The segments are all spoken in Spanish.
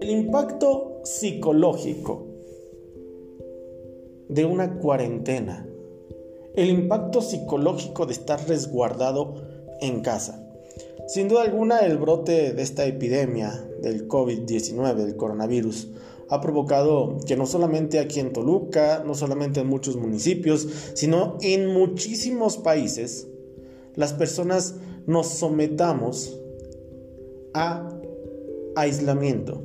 El impacto psicológico de una cuarentena. El impacto psicológico de estar resguardado en casa. Sin duda alguna, el brote de esta epidemia del COVID-19, del coronavirus, ha provocado que no solamente aquí en Toluca, no solamente en muchos municipios, sino en muchísimos países, las personas nos sometamos a aislamiento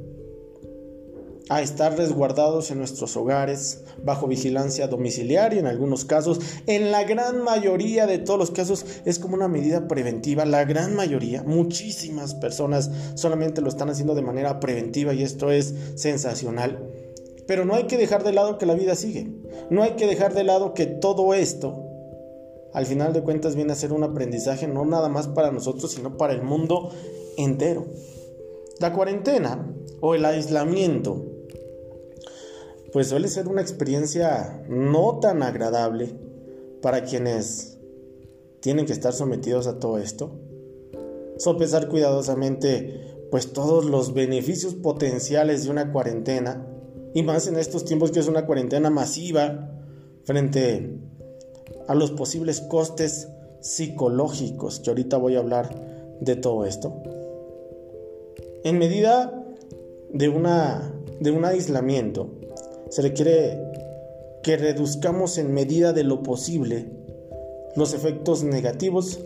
a estar resguardados en nuestros hogares, bajo vigilancia domiciliaria en algunos casos. En la gran mayoría de todos los casos es como una medida preventiva. La gran mayoría, muchísimas personas solamente lo están haciendo de manera preventiva y esto es sensacional. Pero no hay que dejar de lado que la vida sigue. No hay que dejar de lado que todo esto, al final de cuentas, viene a ser un aprendizaje no nada más para nosotros, sino para el mundo entero. La cuarentena o el aislamiento pues suele ser una experiencia no tan agradable para quienes tienen que estar sometidos a todo esto. Sopesar cuidadosamente pues todos los beneficios potenciales de una cuarentena y más en estos tiempos que es una cuarentena masiva frente a los posibles costes psicológicos que ahorita voy a hablar de todo esto. En medida de una de un aislamiento se requiere que reduzcamos en medida de lo posible los efectos negativos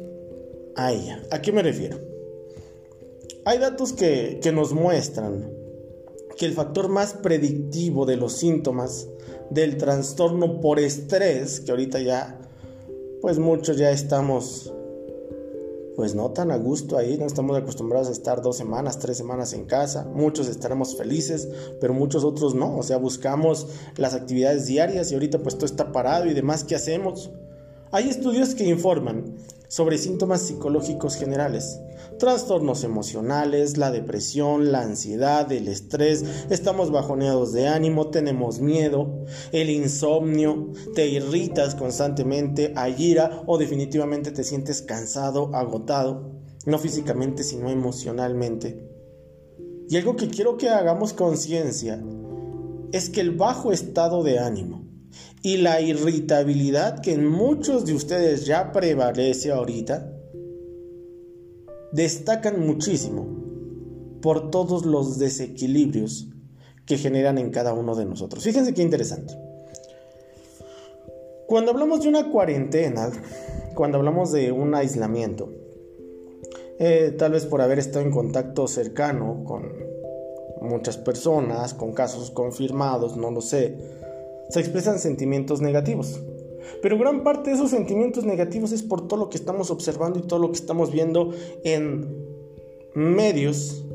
a ella. ¿A qué me refiero? Hay datos que, que nos muestran que el factor más predictivo de los síntomas del trastorno por estrés, que ahorita ya, pues muchos ya estamos pues no tan a gusto ahí, no estamos acostumbrados a estar dos semanas, tres semanas en casa, muchos estaremos felices, pero muchos otros no, o sea, buscamos las actividades diarias y ahorita pues todo está parado y demás, ¿qué hacemos? Hay estudios que informan sobre síntomas psicológicos generales, trastornos emocionales, la depresión, la ansiedad, el estrés, estamos bajoneados de ánimo, tenemos miedo, el insomnio, te irritas constantemente, hay ira o definitivamente te sientes cansado, agotado, no físicamente sino emocionalmente. Y algo que quiero que hagamos conciencia es que el bajo estado de ánimo y la irritabilidad que en muchos de ustedes ya prevalece ahorita, destacan muchísimo por todos los desequilibrios que generan en cada uno de nosotros. Fíjense qué interesante. Cuando hablamos de una cuarentena, cuando hablamos de un aislamiento, eh, tal vez por haber estado en contacto cercano con muchas personas, con casos confirmados, no lo sé, se expresan sentimientos negativos. Pero gran parte de esos sentimientos negativos es por todo lo que estamos observando y todo lo que estamos viendo en medios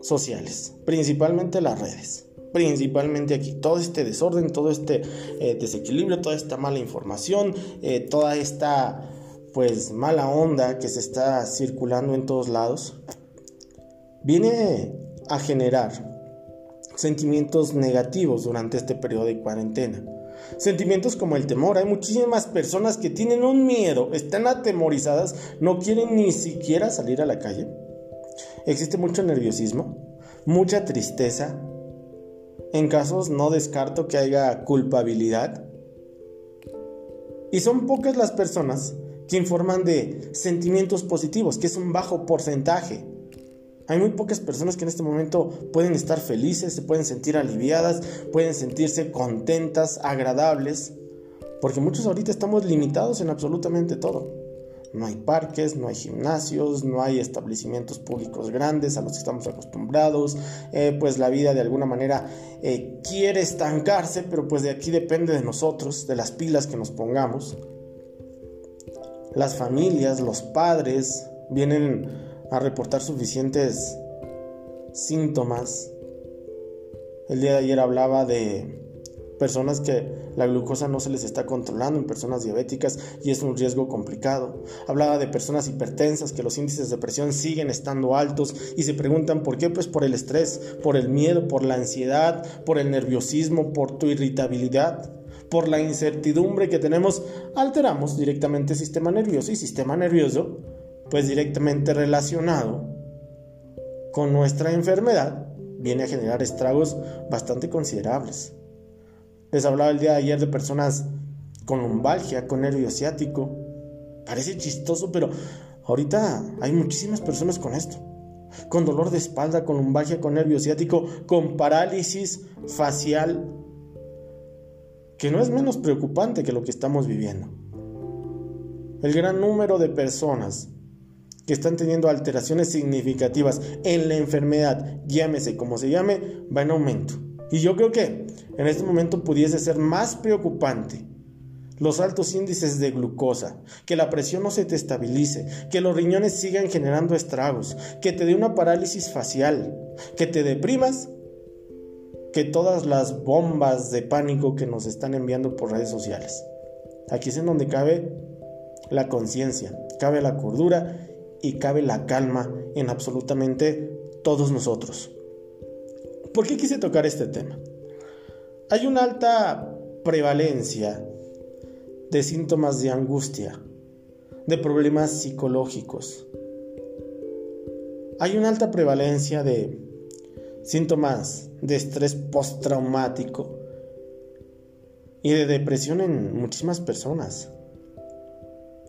sociales, principalmente las redes, principalmente aquí. Todo este desorden, todo este eh, desequilibrio, toda esta mala información, eh, toda esta pues mala onda que se está circulando en todos lados, viene a generar sentimientos negativos durante este periodo de cuarentena. Sentimientos como el temor. Hay muchísimas personas que tienen un miedo, están atemorizadas, no quieren ni siquiera salir a la calle. Existe mucho nerviosismo, mucha tristeza. En casos no descarto que haya culpabilidad. Y son pocas las personas que informan de sentimientos positivos, que es un bajo porcentaje. Hay muy pocas personas que en este momento pueden estar felices, se pueden sentir aliviadas, pueden sentirse contentas, agradables, porque muchos ahorita estamos limitados en absolutamente todo. No hay parques, no hay gimnasios, no hay establecimientos públicos grandes a los que estamos acostumbrados. Eh, pues la vida de alguna manera eh, quiere estancarse, pero pues de aquí depende de nosotros, de las pilas que nos pongamos. Las familias, los padres vienen a reportar suficientes síntomas. El día de ayer hablaba de personas que la glucosa no se les está controlando en personas diabéticas y es un riesgo complicado. Hablaba de personas hipertensas que los índices de presión siguen estando altos y se preguntan por qué, pues por el estrés, por el miedo, por la ansiedad, por el nerviosismo, por tu irritabilidad, por la incertidumbre que tenemos, alteramos directamente el sistema nervioso y sistema nervioso pues directamente relacionado con nuestra enfermedad, viene a generar estragos bastante considerables. Les hablaba el día de ayer de personas con lumbalgia, con nervio ciático. Parece chistoso, pero ahorita hay muchísimas personas con esto. Con dolor de espalda, con lumbalgia, con nervio ciático, con parálisis facial, que no es menos preocupante que lo que estamos viviendo. El gran número de personas que están teniendo alteraciones significativas en la enfermedad, llámese como se llame, va en aumento. Y yo creo que en este momento pudiese ser más preocupante los altos índices de glucosa, que la presión no se te estabilice, que los riñones sigan generando estragos, que te dé una parálisis facial, que te deprimas, que todas las bombas de pánico que nos están enviando por redes sociales. Aquí es en donde cabe la conciencia, cabe la cordura y cabe la calma en absolutamente todos nosotros. ¿Por qué quise tocar este tema? Hay una alta prevalencia de síntomas de angustia, de problemas psicológicos. Hay una alta prevalencia de síntomas de estrés postraumático y de depresión en muchísimas personas.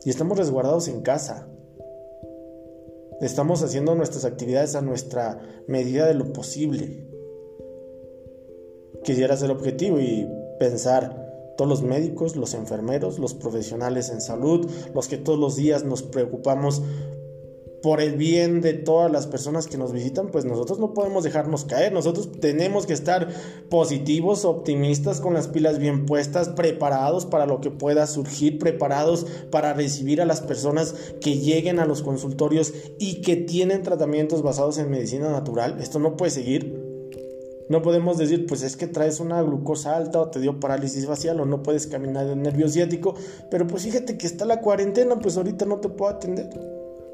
Y estamos resguardados en casa. Estamos haciendo nuestras actividades a nuestra medida de lo posible. Quisiera ser objetivo y pensar todos los médicos, los enfermeros, los profesionales en salud, los que todos los días nos preocupamos por el bien de todas las personas que nos visitan, pues nosotros no podemos dejarnos caer, nosotros tenemos que estar positivos, optimistas, con las pilas bien puestas, preparados para lo que pueda surgir, preparados para recibir a las personas que lleguen a los consultorios y que tienen tratamientos basados en medicina natural. Esto no puede seguir. No podemos decir, pues es que traes una glucosa alta o te dio parálisis facial o no puedes caminar en nervio ciático, pero pues fíjate que está la cuarentena, pues ahorita no te puedo atender.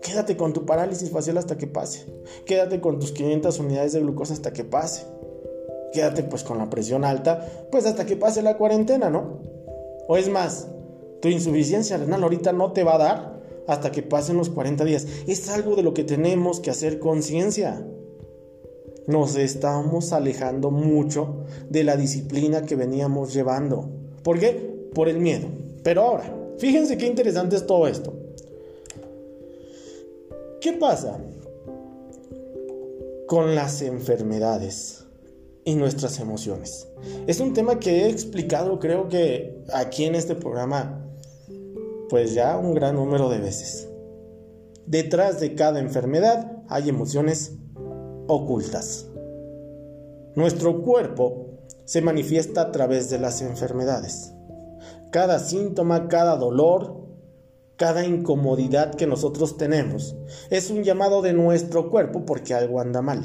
Quédate con tu parálisis facial hasta que pase. Quédate con tus 500 unidades de glucosa hasta que pase. Quédate pues con la presión alta, pues hasta que pase la cuarentena, ¿no? O es más, tu insuficiencia renal ahorita no te va a dar hasta que pasen los 40 días. Es algo de lo que tenemos que hacer conciencia. Nos estamos alejando mucho de la disciplina que veníamos llevando. ¿Por qué? Por el miedo. Pero ahora, fíjense qué interesante es todo esto. ¿Qué pasa con las enfermedades y nuestras emociones? Es un tema que he explicado creo que aquí en este programa pues ya un gran número de veces. Detrás de cada enfermedad hay emociones ocultas. Nuestro cuerpo se manifiesta a través de las enfermedades. Cada síntoma, cada dolor, cada incomodidad que nosotros tenemos es un llamado de nuestro cuerpo porque algo anda mal.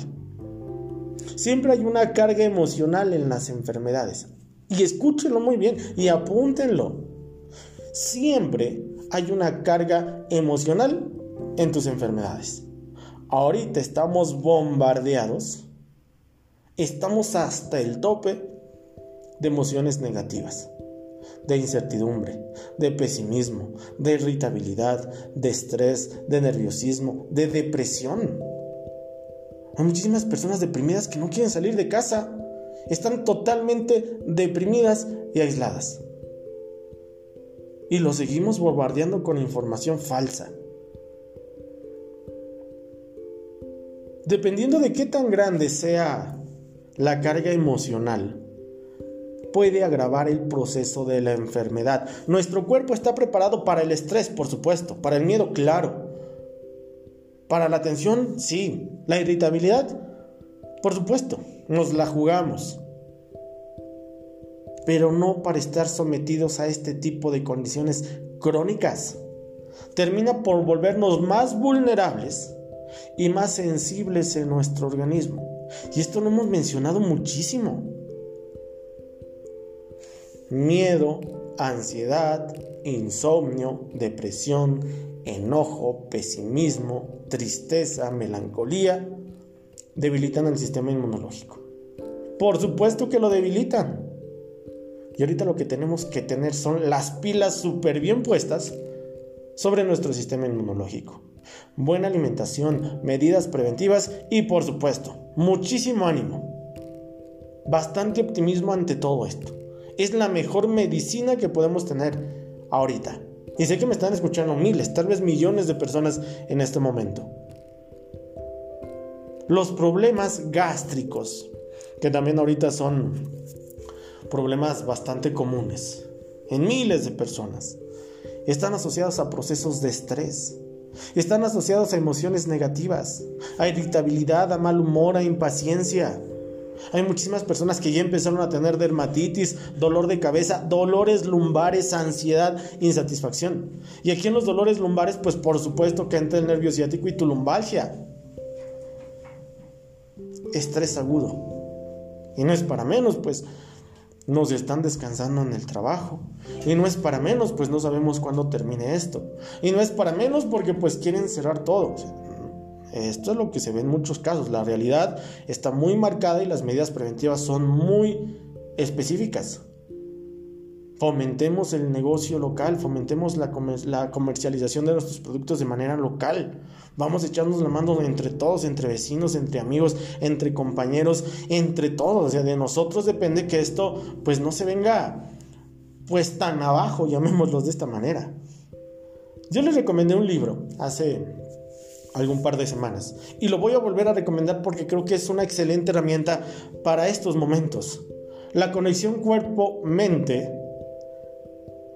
Siempre hay una carga emocional en las enfermedades. Y escúchenlo muy bien y apúntenlo. Siempre hay una carga emocional en tus enfermedades. Ahorita estamos bombardeados. Estamos hasta el tope de emociones negativas de incertidumbre, de pesimismo, de irritabilidad, de estrés, de nerviosismo, de depresión. Hay muchísimas personas deprimidas que no quieren salir de casa. Están totalmente deprimidas y aisladas. Y lo seguimos bombardeando con información falsa. Dependiendo de qué tan grande sea la carga emocional, puede agravar el proceso de la enfermedad. Nuestro cuerpo está preparado para el estrés, por supuesto, para el miedo, claro. Para la tensión, sí. La irritabilidad, por supuesto, nos la jugamos. Pero no para estar sometidos a este tipo de condiciones crónicas. Termina por volvernos más vulnerables y más sensibles en nuestro organismo. Y esto lo hemos mencionado muchísimo miedo, ansiedad, insomnio, depresión, enojo, pesimismo, tristeza, melancolía, debilitan el sistema inmunológico. Por supuesto que lo debilitan. Y ahorita lo que tenemos que tener son las pilas súper bien puestas sobre nuestro sistema inmunológico. buena alimentación, medidas preventivas y por supuesto, muchísimo ánimo. Bastante optimismo ante todo esto. Es la mejor medicina que podemos tener ahorita. Y sé que me están escuchando miles, tal vez millones de personas en este momento. Los problemas gástricos, que también ahorita son problemas bastante comunes en miles de personas, están asociados a procesos de estrés, están asociados a emociones negativas, a irritabilidad, a mal humor, a impaciencia. Hay muchísimas personas que ya empezaron a tener dermatitis, dolor de cabeza, dolores lumbares, ansiedad, insatisfacción. Y aquí en los dolores lumbares, pues por supuesto que entra el nervio ciático y tu lumbalgia. Estrés agudo. Y no es para menos, pues nos están descansando en el trabajo. Y no es para menos, pues no sabemos cuándo termine esto. Y no es para menos porque pues quieren cerrar todo. Esto es lo que se ve en muchos casos. La realidad está muy marcada y las medidas preventivas son muy específicas. Fomentemos el negocio local, fomentemos la, comercialización de nuestros productos de manera local. Vamos a echarnos la mano entre todos, entre vecinos, entre amigos, entre compañeros, entre todos. O sea, de nosotros depende que esto pues no se venga pues tan abajo, llamémoslo de esta manera. Yo les recomendé un libro hace algún par de semanas y lo voy a volver a recomendar porque creo que es una excelente herramienta para estos momentos. La conexión cuerpo-mente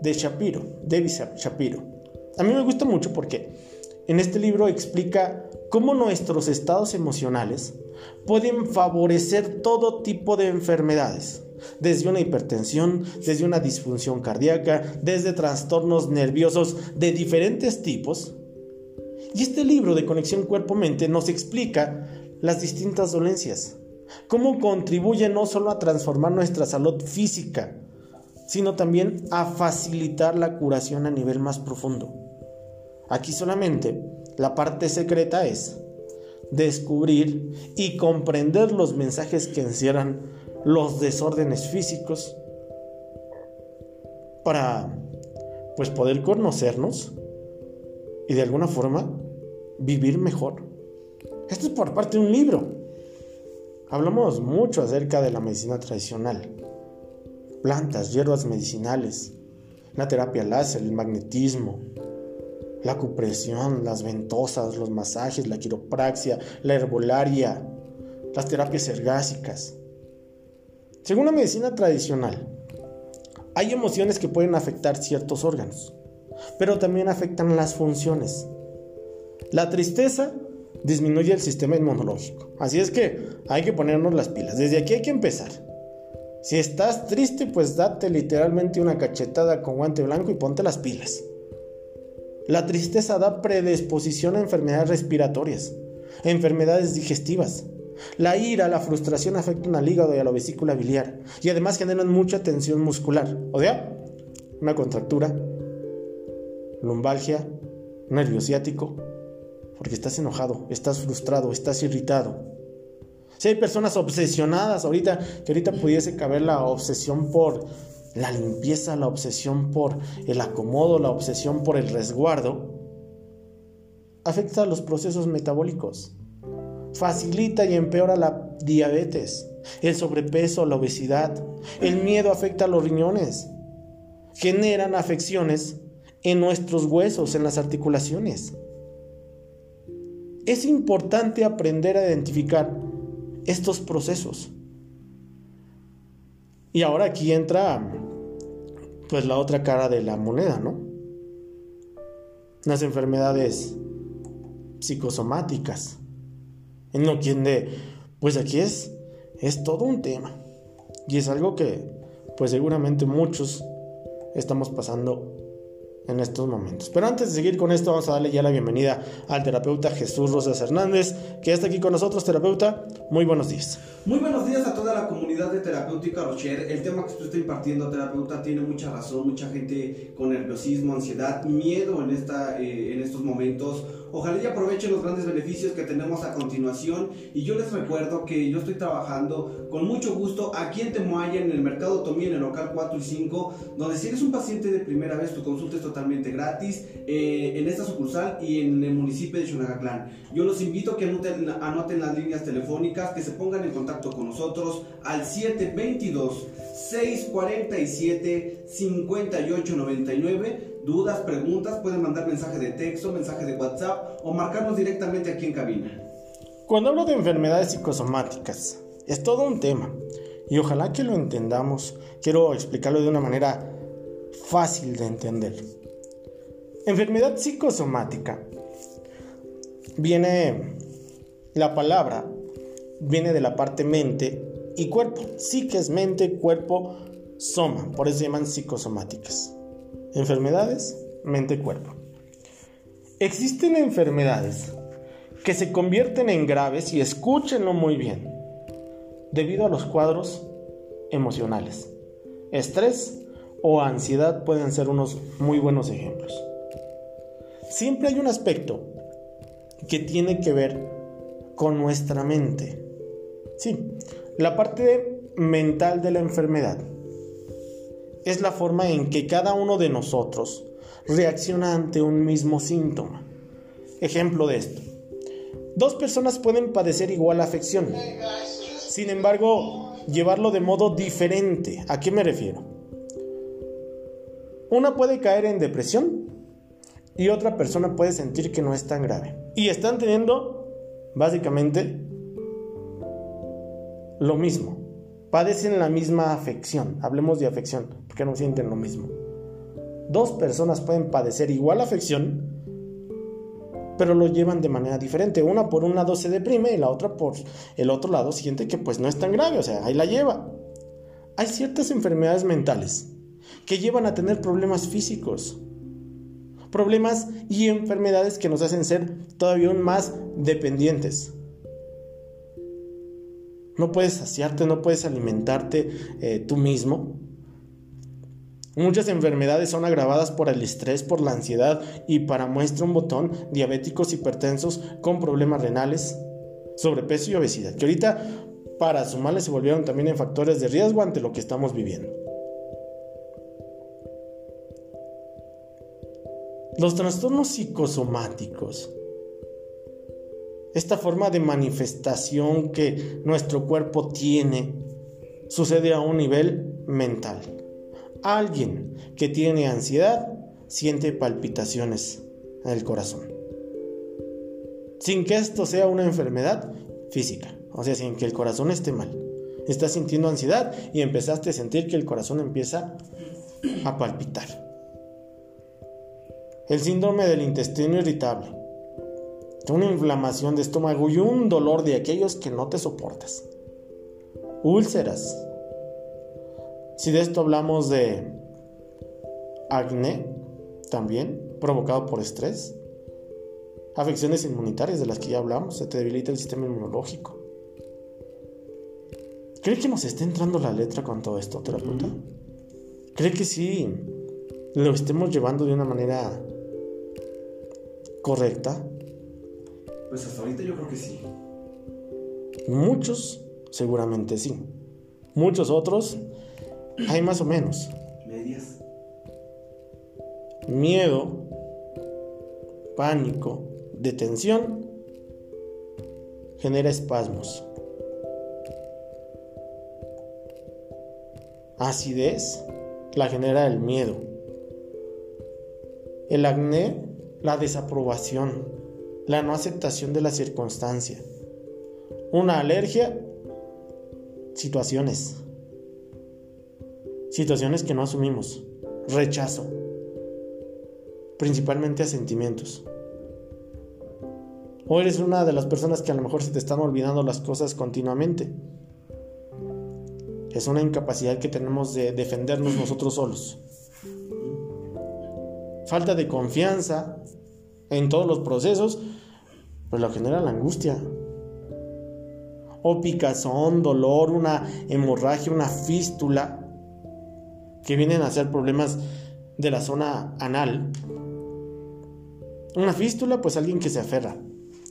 de Shapiro, David Shapiro. A mí me gusta mucho porque en este libro explica cómo nuestros estados emocionales pueden favorecer todo tipo de enfermedades, desde una hipertensión, desde una disfunción cardíaca, desde trastornos nerviosos de diferentes tipos. Y este libro de conexión cuerpo-mente nos explica las distintas dolencias, cómo contribuye no solo a transformar nuestra salud física, sino también a facilitar la curación a nivel más profundo. Aquí solamente la parte secreta es descubrir y comprender los mensajes que encierran los desórdenes físicos para pues poder conocernos y de alguna forma vivir mejor. Esto es por parte de un libro. Hablamos mucho acerca de la medicina tradicional. Plantas, hierbas medicinales, la terapia láser, el magnetismo, la acupresión, las ventosas, los masajes, la quiropraxia, la herbolaria, las terapias ergásicas. Según la medicina tradicional, hay emociones que pueden afectar ciertos órganos, pero también afectan las funciones. La tristeza disminuye el sistema inmunológico, así es que hay que ponernos las pilas. Desde aquí hay que empezar. Si estás triste, pues date literalmente una cachetada con guante blanco y ponte las pilas. La tristeza da predisposición a enfermedades respiratorias, enfermedades digestivas. La ira, la frustración afectan al hígado y a la vesícula biliar y además generan mucha tensión muscular. O sea, una contractura, lumbalgia, nervio ciático, porque estás enojado, estás frustrado, estás irritado. Si hay personas obsesionadas ahorita, que ahorita pudiese caber la obsesión por la limpieza, la obsesión por el acomodo, la obsesión por el resguardo, afecta a los procesos metabólicos, facilita y empeora la diabetes, el sobrepeso, la obesidad, el miedo afecta a los riñones, generan afecciones en nuestros huesos, en las articulaciones. Es importante aprender a identificar estos procesos y ahora aquí entra pues la otra cara de la moneda, ¿no? Las enfermedades psicosomáticas. En lo quien de pues aquí es es todo un tema. Y es algo que pues seguramente muchos estamos pasando en estos momentos. Pero antes de seguir con esto, vamos a darle ya la bienvenida al terapeuta Jesús Rosas Hernández, que está aquí con nosotros, terapeuta. Muy buenos días. Muy buenos días a toda la comunidad de Terapéutica Rocher. El tema que usted está impartiendo, terapeuta, tiene mucha razón. Mucha gente con nerviosismo, ansiedad, miedo en, esta, eh, en estos momentos Ojalá y aprovechen los grandes beneficios que tenemos a continuación. Y yo les recuerdo que yo estoy trabajando con mucho gusto aquí en Temoaya, en el Mercado Tomí, en el local 4 y 5, donde si eres un paciente de primera vez, tu consulta es totalmente gratis eh, en esta sucursal y en el municipio de Xunagatlán. Yo los invito a que anoten, anoten las líneas telefónicas, que se pongan en contacto con nosotros al 722 647 5899 dudas, preguntas, pueden mandar mensaje de texto, mensaje de WhatsApp o marcarnos directamente aquí en cabina. Cuando hablo de enfermedades psicosomáticas, es todo un tema y ojalá que lo entendamos. Quiero explicarlo de una manera fácil de entender. Enfermedad psicosomática viene la palabra viene de la parte mente y cuerpo. Sí que es mente, cuerpo, soma, por eso se llaman psicosomáticas. Enfermedades, mente, cuerpo. Existen enfermedades que se convierten en graves y escúchenlo muy bien, debido a los cuadros emocionales. Estrés o ansiedad pueden ser unos muy buenos ejemplos. Siempre hay un aspecto que tiene que ver con nuestra mente. Sí, la parte mental de la enfermedad es la forma en que cada uno de nosotros reacciona ante un mismo síntoma. Ejemplo de esto. Dos personas pueden padecer igual afección. Sin embargo, llevarlo de modo diferente. ¿A qué me refiero? Una puede caer en depresión y otra persona puede sentir que no es tan grave. Y están teniendo básicamente lo mismo padecen la misma afección. Hablemos de afección, porque no sienten lo mismo. Dos personas pueden padecer igual afección, pero lo llevan de manera diferente. Una por un lado se deprime y la otra por el otro lado siente que pues no es tan grave, o sea, ahí la lleva. Hay ciertas enfermedades mentales que llevan a tener problemas físicos. Problemas y enfermedades que nos hacen ser todavía más dependientes no puedes saciarte, no puedes alimentarte eh, tú mismo. Muchas enfermedades son agravadas por el estrés, por la ansiedad y para muestra un botón, diabéticos, hipertensos con problemas renales, sobrepeso y obesidad, que ahorita para sumarle se volvieron también en factores de riesgo ante lo que estamos viviendo. Los trastornos psicosomáticos esta forma de manifestación que nuestro cuerpo tiene sucede a un nivel mental. Alguien que tiene ansiedad siente palpitaciones en el corazón. Sin que esto sea una enfermedad física, o sea, sin que el corazón esté mal. Estás sintiendo ansiedad y empezaste a sentir que el corazón empieza a palpitar. El síndrome del intestino irritable una inflamación de estómago y un dolor de aquellos que no te soportas. Úlceras. Si de esto hablamos de acné, también provocado por estrés. Afecciones inmunitarias de las que ya hablamos, se te debilita el sistema inmunológico. ¿Cree que nos está entrando la letra con todo esto, terapeuta? ¿Cree que sí lo estemos llevando de una manera correcta? Pues hasta ahorita yo creo que sí. Muchos, seguramente sí. Muchos otros, hay más o menos. Medias. Miedo, pánico, detención, genera espasmos. Acidez la genera el miedo. El acné, la desaprobación la no aceptación de la circunstancia. Una alergia, situaciones. Situaciones que no asumimos. Rechazo. Principalmente a sentimientos. O eres una de las personas que a lo mejor se te están olvidando las cosas continuamente. Es una incapacidad que tenemos de defendernos nosotros solos. Falta de confianza en todos los procesos pues lo genera la angustia. O picazón, dolor, una hemorragia, una fístula, que vienen a ser problemas de la zona anal. Una fístula, pues alguien que se aferra.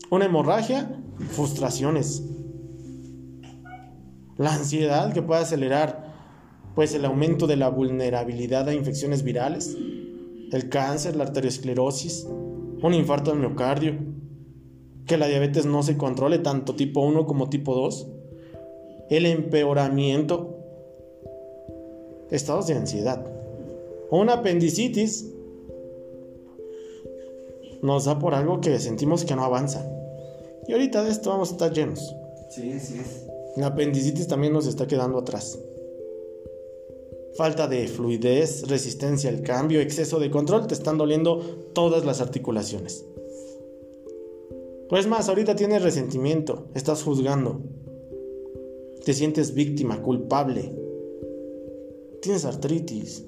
Una hemorragia, frustraciones. La ansiedad que puede acelerar pues el aumento de la vulnerabilidad a infecciones virales, el cáncer, la arteriosclerosis, un infarto del miocardio, que la diabetes no se controle tanto tipo 1 como tipo 2, el empeoramiento, estados de ansiedad, una apendicitis nos da por algo que sentimos que no avanza. Y ahorita de esto vamos a estar llenos. Sí, así es. La apendicitis también nos está quedando atrás. Falta de fluidez, resistencia al cambio, exceso de control, te están doliendo todas las articulaciones. Pues más, ahorita tienes resentimiento, estás juzgando, te sientes víctima, culpable, tienes artritis.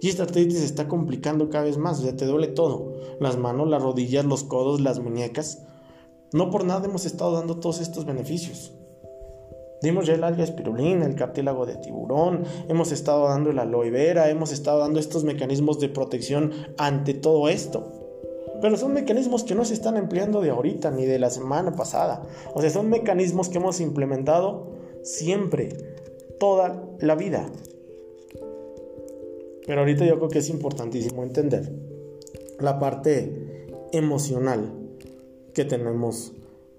Y esta artritis se está complicando cada vez más, o sea, te duele todo. Las manos, las rodillas, los codos, las muñecas. No por nada hemos estado dando todos estos beneficios. Dimos ya el alga espirulina, el cartílago de tiburón, hemos estado dando el aloe vera, hemos estado dando estos mecanismos de protección ante todo esto. Pero son mecanismos que no se están empleando de ahorita ni de la semana pasada. O sea, son mecanismos que hemos implementado siempre, toda la vida. Pero ahorita yo creo que es importantísimo entender la parte emocional que tenemos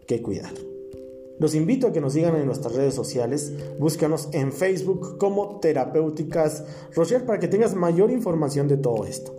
que cuidar. Los invito a que nos sigan en nuestras redes sociales. Búscanos en Facebook como Terapéuticas Rocher para que tengas mayor información de todo esto.